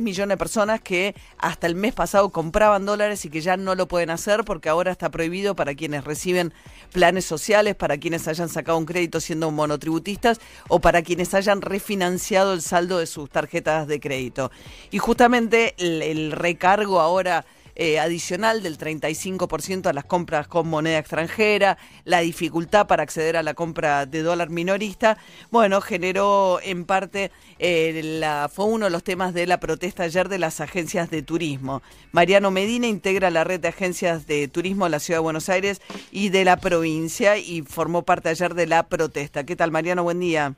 millones de personas que hasta el mes pasado compraban dólares y que ya no lo pueden hacer porque ahora está prohibido para quienes reciben planes sociales, para quienes hayan sacado un crédito siendo monotributistas o para quienes hayan refinanciado el saldo de sus tarjetas de crédito. Y justamente el, el recargo ahora eh, adicional del 35% a las compras con moneda extranjera, la dificultad para acceder a la compra de dólar minorista, bueno, generó en parte, eh, la, fue uno de los temas de la protesta ayer de las agencias de turismo. Mariano Medina integra la red de agencias de turismo de la Ciudad de Buenos Aires y de la provincia y formó parte ayer de la protesta. ¿Qué tal, Mariano? Buen día.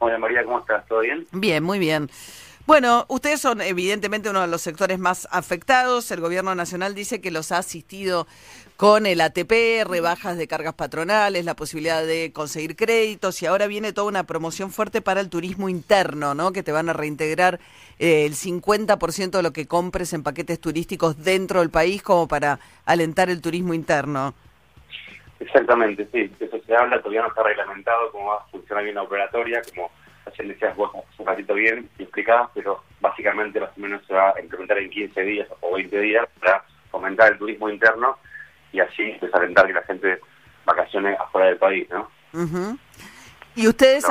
Hola María, ¿cómo estás? ¿Todo bien? Bien, muy bien. Bueno, ustedes son evidentemente uno de los sectores más afectados. El gobierno nacional dice que los ha asistido con el ATP, rebajas de cargas patronales, la posibilidad de conseguir créditos y ahora viene toda una promoción fuerte para el turismo interno, ¿no? Que te van a reintegrar eh, el 50% de lo que compres en paquetes turísticos dentro del país como para alentar el turismo interno. Exactamente, sí. Eso se habla, todavía no está reglamentado cómo va a funcionar bien la operatoria, como ayer decías vos un ratito bien y explicabas, pero básicamente más o menos se va a implementar en 15 días o 20 días para fomentar el turismo interno y así desalentar que la gente vacaciones afuera del país, ¿no? Y ustedes,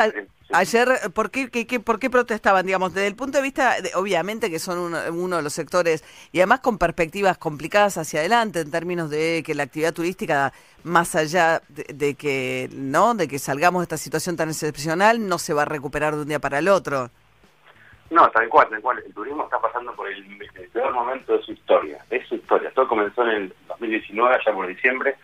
Ayer, ¿por qué, ¿por qué protestaban? Digamos, desde el punto de vista, obviamente que son uno, de los sectores, y además con perspectivas complicadas hacia adelante, en términos de que la actividad turística, más allá de, que no de que salgamos de esta situación tan excepcional, no se va a recuperar de un día para el otro. No, tal cual, tal cual. El turismo está pasando por el, peor momento de su historia. Es su historia. Todo comenzó en el 2019, allá por diciembre,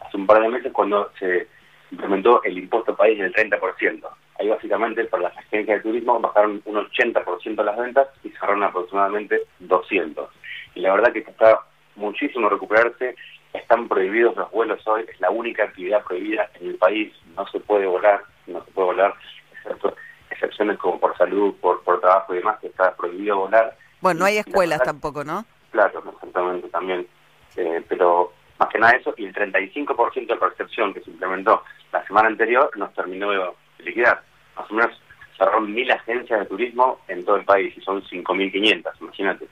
hace un par de meses, cuando se implementó el impuesto país del 30%. Ahí básicamente para las agencias de turismo bajaron un 80% las ventas y cerraron aproximadamente 200. Y la verdad que está muchísimo recuperarse, están prohibidos los vuelos hoy, es la única actividad prohibida en el país, no se puede volar, no se puede volar, excepto excepciones como por salud, por, por trabajo y demás, que está prohibido volar. Bueno, no hay escuelas tampoco, ¿no? Claro, exactamente, también. Eh, pero más que nada eso, y el 35% de percepción que se implementó la semana anterior nos terminó de liquidar. Más o menos cerraron mil agencias de turismo en todo el país y son 5.500, imagínate.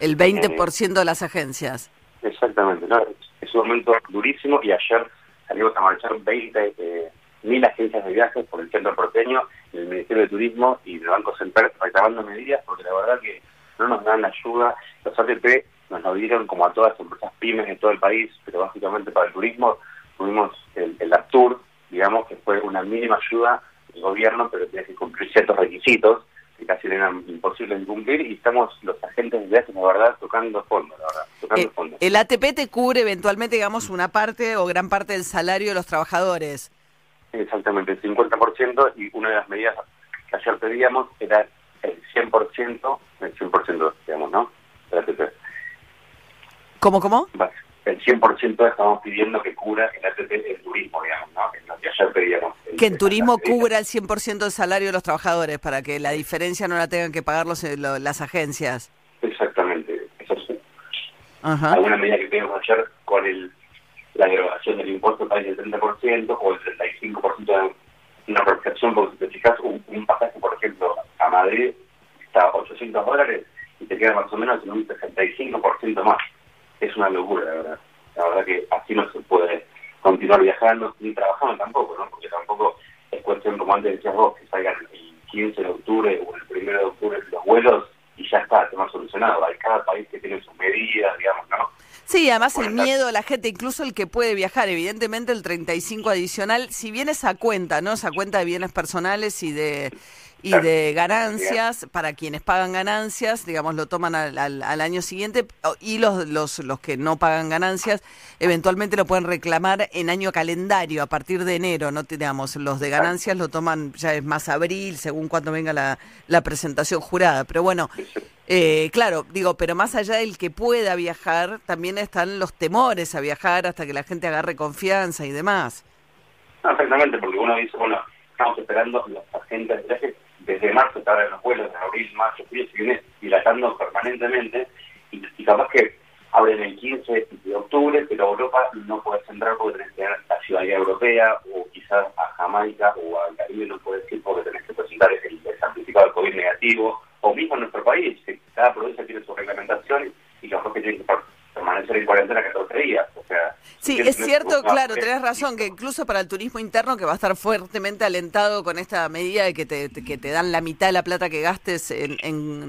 El 20% de las agencias. Exactamente, ¿no? es un momento durísimo y ayer salimos a marchar 20 eh, mil agencias de viajes por el centro porteño, el Ministerio de Turismo y el Banco Central reclamando medidas porque la verdad que no nos dan ayuda. Los ATP nos lo dieron como a todas las empresas pymes de todo el país, pero básicamente para el turismo tuvimos el, el APTUR, digamos, que fue una mínima ayuda del gobierno, pero tiene que cumplir ciertos requisitos que casi eran imposibles de cumplir y estamos los agentes de viajes, la verdad, tocando fondo, la verdad, tocando eh, fondo. El ATP te cubre eventualmente, digamos, una parte o gran parte del salario de los trabajadores. Exactamente, el 50% y una de las medidas que ayer pedíamos era el 100%, el 100%, digamos, ¿no? Del ATP. ¿Cómo, cómo? El 100% estamos pidiendo que cubra el ATP el turismo, digamos, ¿no? Que ayer pedíamos. que el turismo cubra el 100% del salario de los trabajadores, para que la diferencia no la tengan que pagar los, eh, las agencias. Exactamente, eso sí. Ajá. Alguna medida que pedimos ayer con el la derogación del impuesto país del 30% o el 35% de una percepción, porque si te fijas, un, pasaje, por ejemplo, a Madrid está a 800 dólares y te queda más o menos en un 65% más. Es una locura, la verdad. La verdad que así no se puede continuar viajando ni trabajando tampoco, ¿no? Porque tampoco es cuestión, como antes decías vos, que salgan el 15 de octubre o el 1 de octubre los vuelos y ya está, tema solucionado. Hay cada país que tiene sus medidas, digamos, ¿no? Sí, además el miedo a la gente, incluso el que puede viajar, evidentemente el 35 adicional, si bien esa cuenta, ¿no? Esa cuenta de bienes personales y de y de ganancias para quienes pagan ganancias, digamos, lo toman al, al, año siguiente y los, los, los que no pagan ganancias eventualmente lo pueden reclamar en año calendario a partir de enero, no digamos, los de ganancias lo toman ya es más abril, según cuando venga la, la presentación jurada, pero bueno, eh, claro, digo, pero más allá del que pueda viajar, también están los temores a viajar hasta que la gente agarre confianza y demás. exactamente, porque uno dice, bueno, estamos esperando los agentes de viaje desde marzo, está en los vuelos, de abril, marzo, julio, se viene dilatando permanentemente y, capaz que abren el 15 de octubre, pero Europa no puede entrar porque tenés que tener la ciudadanía europea o quizás a Jamaica o al Caribe no puedes ir porque tenés que presentar el, certificado de COVID negativo o mismo en nuestro país, que cada provincia tiene su reglamentación y los que tienen que permanecer en cuarentena 14 días. O sea, sí, es cierto, claro, tenés razón, que incluso para el turismo interno, que va a estar fuertemente alentado con esta medida de que te, que te dan la mitad de la plata que gastes en,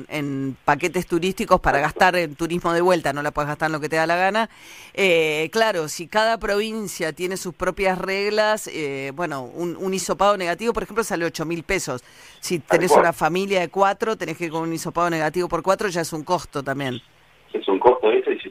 en, paquetes turísticos para gastar en turismo de vuelta, no la puedes gastar en lo que te da la gana. Eh, claro, si cada provincia tiene sus propias reglas, eh, bueno, un, un hisopado negativo, por ejemplo, sale 8 mil pesos. Si tenés una familia de cuatro, tenés que ir con un hisopado negativo por cuatro, ya es un costo también es un costo de eso y si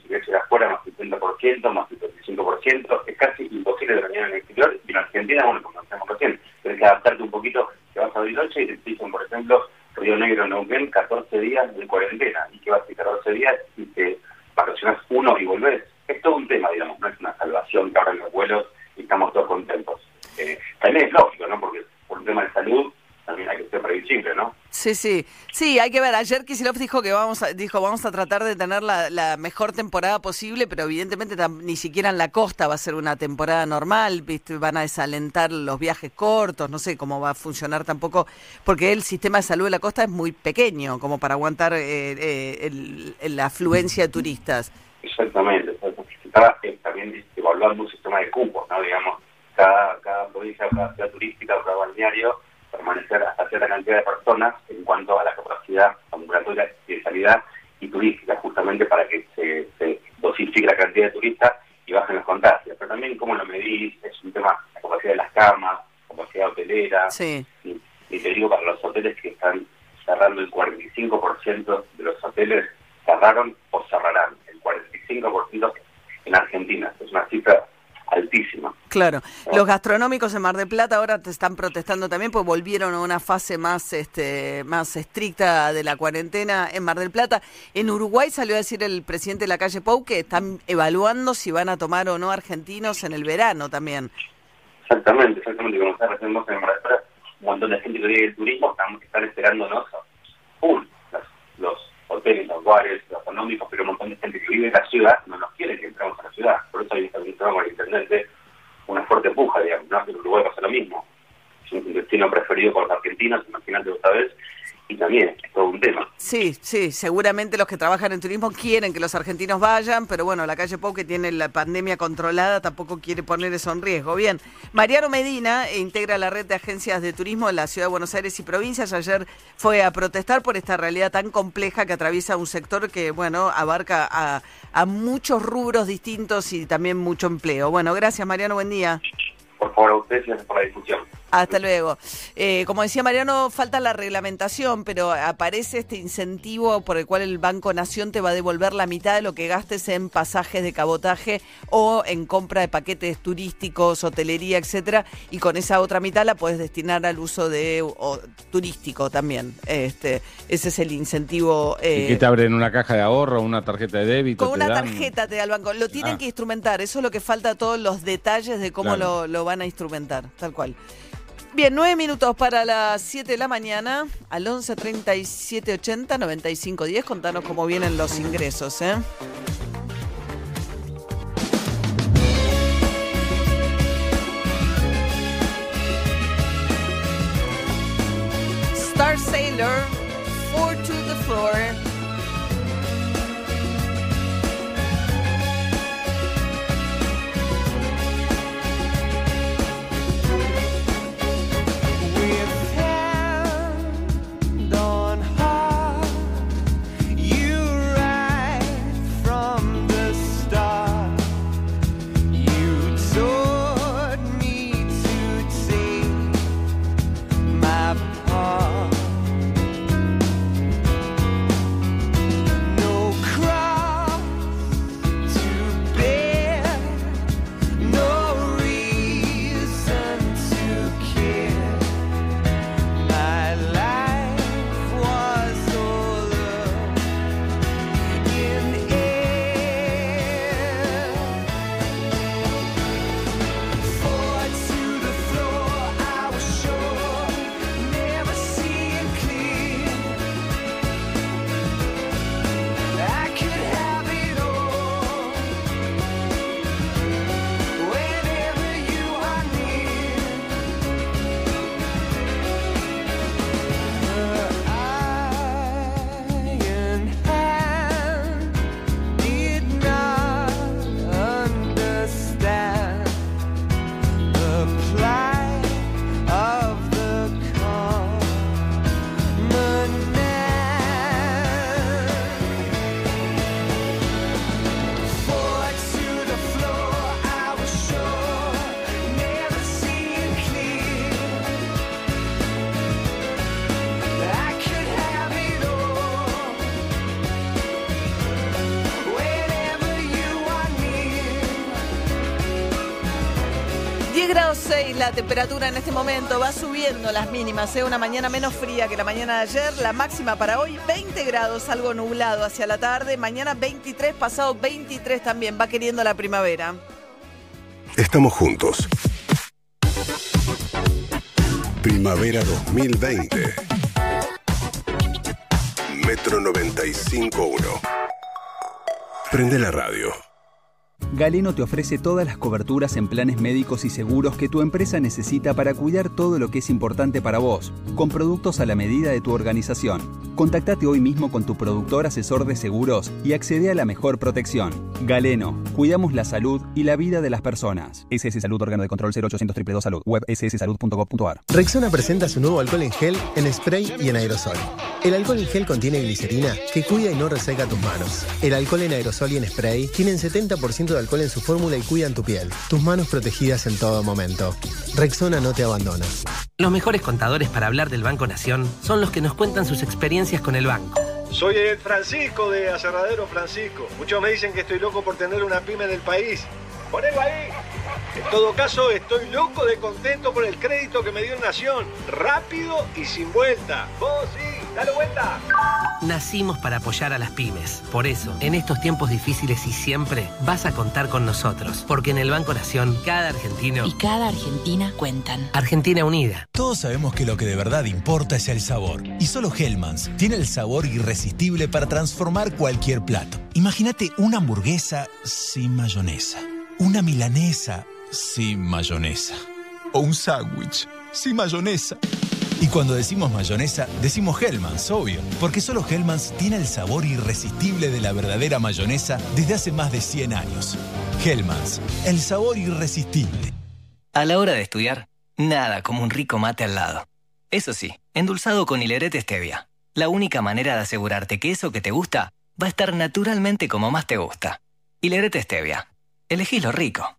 afuera más 50%, más 55%, es casi imposible venir en el exterior y en Argentina, bueno, como decíamos recién, tienes que adaptarte un poquito, que vas a noche y te dicen, por ejemplo, Río Negro, Neuquén, 14 días de cuarentena y que vas a ir 14 días y te vacacionas uno y volvés. Es todo un tema, digamos, no es una salvación que abran los vuelos y estamos todos contentos. Eh, también es lógico, ¿no? Porque por un tema de salud también hay que ser previsible, ¿no? Sí, sí, sí, hay que ver. Ayer Kisilov dijo que vamos a, dijo vamos a tratar de tener la, mejor temporada posible, pero evidentemente ni siquiera en la costa va a ser una temporada normal, ¿viste? van a desalentar los viajes cortos, no sé cómo va a funcionar tampoco, porque el sistema de salud de la costa es muy pequeño como para aguantar eh, eh, la afluencia de turistas. Exactamente, eh, también evaluando un sistema de cupos, ¿no? Digamos, cada, cada provincia, cada ciudad turística, cada balneario permanecer hasta cierta cantidad de personas en cuanto a la capacidad ambulatoria de sanidad y turística, justamente para que se, se dosifique la cantidad de turistas y bajen los contagios. Pero también cómo lo medís, es un tema, la capacidad de las camas, capacidad hotelera. Sí. Y, te digo, para los hoteles que están cerrando el 45% de los hoteles cerraron o cerrarán. El 45% en Argentina. Es una cifra altísima. Claro. Los gastronómicos en Mar del Plata ahora te están protestando también, pues volvieron a una fase más, este, más estricta de la cuarentena en Mar del Plata. En Uruguay salió a decir el presidente de la calle Pou que están evaluando si van a tomar o no argentinos en el verano también. Exactamente, exactamente. Como está en Mar del Plata, un montón de gente que vive el turismo están, están esperándonos los hoteles, los bares, los económicos, pero un montón de gente que vive en la ciudad no nos quiere que entremos a la ciudad. Por eso un con el intendente, una fuerte puja, digamos. ¿no? En Uruguay pasa lo mismo. Es un destino preferido por los argentinos, imagínate otra vez, y también es todo un tema. Sí, sí, seguramente los que trabajan en turismo quieren que los argentinos vayan, pero bueno, la calle Pau que tiene la pandemia controlada tampoco quiere poner eso en riesgo. Bien, Mariano Medina integra la red de agencias de turismo de la Ciudad de Buenos Aires y provincias. Ayer fue a protestar por esta realidad tan compleja que atraviesa un sector que, bueno, abarca a, a muchos rubros distintos y también mucho empleo. Bueno, gracias Mariano, buen día. Por favor, a ustedes por la discusión. Hasta luego. Eh, como decía Mariano, falta la reglamentación, pero aparece este incentivo por el cual el Banco Nación te va a devolver la mitad de lo que gastes en pasajes de cabotaje o en compra de paquetes turísticos, hotelería, etcétera, y con esa otra mitad la puedes destinar al uso de turístico también. Este, ese es el incentivo. Eh, ¿Y que te abren una caja de ahorro, una tarjeta de débito? Con una tarjeta te da el banco. Lo tienen ah. que instrumentar. Eso es lo que falta, todos los detalles de cómo lo, lo van a instrumentar, tal cual. Bien, nueve minutos para las 7 de la mañana, al 11 37 80 95 10. Contanos cómo vienen los ingresos, ¿eh? Star Sailor, la temperatura en este momento, va subiendo las mínimas, ¿eh? una mañana menos fría que la mañana de ayer, la máxima para hoy 20 grados, algo nublado hacia la tarde, mañana 23, pasado 23 también, va queriendo la primavera. Estamos juntos. Primavera 2020. Metro 95.1. Prende la radio. Galeno te ofrece todas las coberturas en planes médicos y seguros que tu empresa necesita para cuidar todo lo que es importante para vos, con productos a la medida de tu organización. Contactate hoy mismo con tu productor asesor de seguros y accede a la mejor protección. Galeno, cuidamos la salud y la vida de las personas. SS Salud, órgano de control 0800 222 Salud, web sssalud.gov.ar. Rexona presenta su nuevo alcohol en gel, en spray y en aerosol. El alcohol en gel contiene glicerina que cuida y no reseca tus manos. El alcohol en aerosol y en spray tienen 70% de alcohol en su fórmula y cuidan tu piel. Tus manos protegidas en todo momento. Rexona no te abandona. Los mejores contadores para hablar del Banco Nación son los que nos cuentan sus experiencias con el banco. Soy el Francisco de Aserradero Francisco. Muchos me dicen que estoy loco por tener una pyme del país. Ponelo ahí. En todo caso, estoy loco de contento por el crédito que me dio Nación. Rápido y sin vuelta. Vos sí, dale vuelta. Nacimos para apoyar a las pymes. Por eso, en estos tiempos difíciles y siempre, vas a contar con nosotros. Porque en el Banco Nación, cada argentino y cada argentina cuentan. Argentina Unida. Todos sabemos que lo que de verdad importa es el sabor. Y solo Hellmans tiene el sabor irresistible para transformar cualquier plato. Imagínate una hamburguesa sin mayonesa. Una milanesa sin mayonesa. O un sándwich sin mayonesa. Y cuando decimos mayonesa, decimos Hellmans, obvio, porque solo Hellmans tiene el sabor irresistible de la verdadera mayonesa desde hace más de 100 años. Hellmans, el sabor irresistible. A la hora de estudiar, nada como un rico mate al lado. Eso sí, endulzado con hilerete stevia. La única manera de asegurarte que eso que te gusta va a estar naturalmente como más te gusta. Hilerete stevia. Elegí lo rico.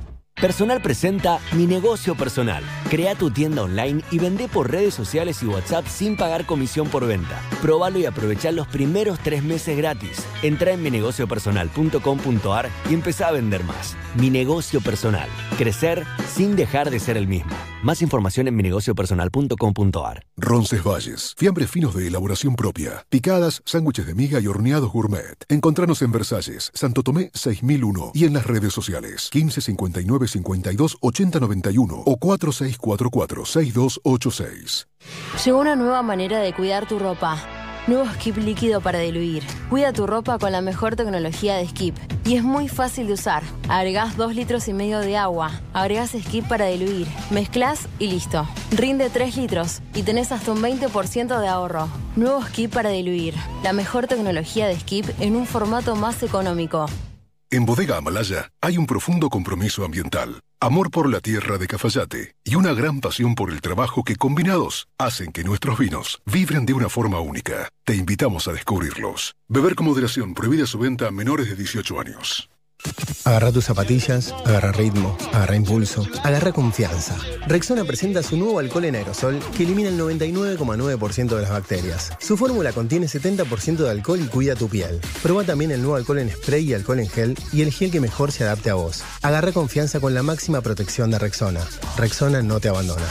Personal presenta Mi Negocio Personal. Crea tu tienda online y vende por redes sociales y WhatsApp sin pagar comisión por venta. Probalo y aprovecha los primeros tres meses gratis. Entra en minegociopersonal.com.ar y empezá a vender más. Mi Negocio Personal. Crecer sin dejar de ser el mismo. Más información en minegociopersonal.com.ar. Roncesvalles. Fiambres finos de elaboración propia. Picadas, sándwiches de miga y horneados gourmet. Encontranos en Versalles, Santo Tomé 6001 y en las redes sociales 1559 52 80 91 o 4644 6286. Llegó una nueva manera de cuidar tu ropa. Nuevo Skip líquido para diluir. Cuida tu ropa con la mejor tecnología de Skip. Y es muy fácil de usar. Agregás 2 litros y medio de agua. Agregás Skip para diluir. Mezclas y listo. Rinde 3 litros y tenés hasta un 20% de ahorro. Nuevo Skip para diluir. La mejor tecnología de Skip en un formato más económico. En Bodega Amalaya hay un profundo compromiso ambiental, amor por la tierra de Cafayate y una gran pasión por el trabajo que combinados hacen que nuestros vinos vibren de una forma única. Te invitamos a descubrirlos. Beber con moderación, prohibida su venta a menores de 18 años. Agarra tus zapatillas, agarra ritmo, agarra impulso, agarra confianza. Rexona presenta su nuevo alcohol en aerosol que elimina el 99,9% de las bacterias. Su fórmula contiene 70% de alcohol y cuida tu piel. Proba también el nuevo alcohol en spray y alcohol en gel y el gel que mejor se adapte a vos. Agarra confianza con la máxima protección de Rexona. Rexona no te abandona.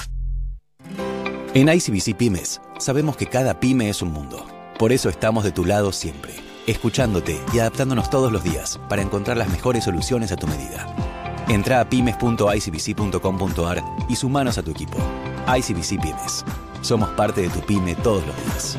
En ICBC Pymes, sabemos que cada pyme es un mundo. Por eso estamos de tu lado siempre escuchándote y adaptándonos todos los días para encontrar las mejores soluciones a tu medida. Entra a pymes.icbc.com.ar y sumanos a tu equipo. ICBC Pymes. Somos parte de tu pyme todos los días.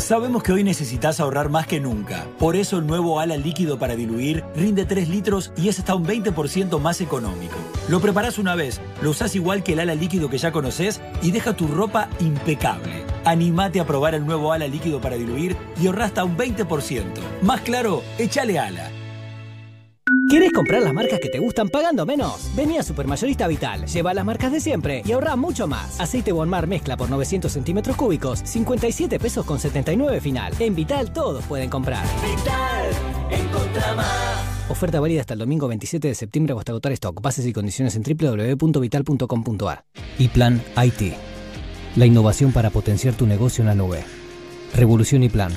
Sabemos que hoy necesitas ahorrar más que nunca. Por eso el nuevo ala líquido para diluir rinde 3 litros y es hasta un 20% más económico. Lo preparás una vez, lo usás igual que el ala líquido que ya conoces y deja tu ropa impecable. Animate a probar el nuevo ala líquido para diluir y ahorra hasta un 20%. Más claro, échale ala. ¿Quieres comprar las marcas que te gustan pagando menos? Vení a Supermayorista Vital, lleva las marcas de siempre y ahorra mucho más. Aceite Bonmar mezcla por 900 centímetros cúbicos, 57 pesos con 79 final. En Vital todos pueden comprar. Vital, encontra más. Oferta válida hasta el domingo 27 de septiembre o hasta agotar stock. Bases y condiciones en www.vital.com.ar. Y Plan IT. La innovación para potenciar tu negocio en la nube. Revolución y Plan.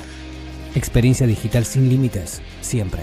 Experiencia digital sin límites, siempre.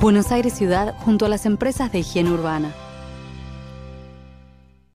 Buenos Aires Ciudad junto a las empresas de higiene urbana.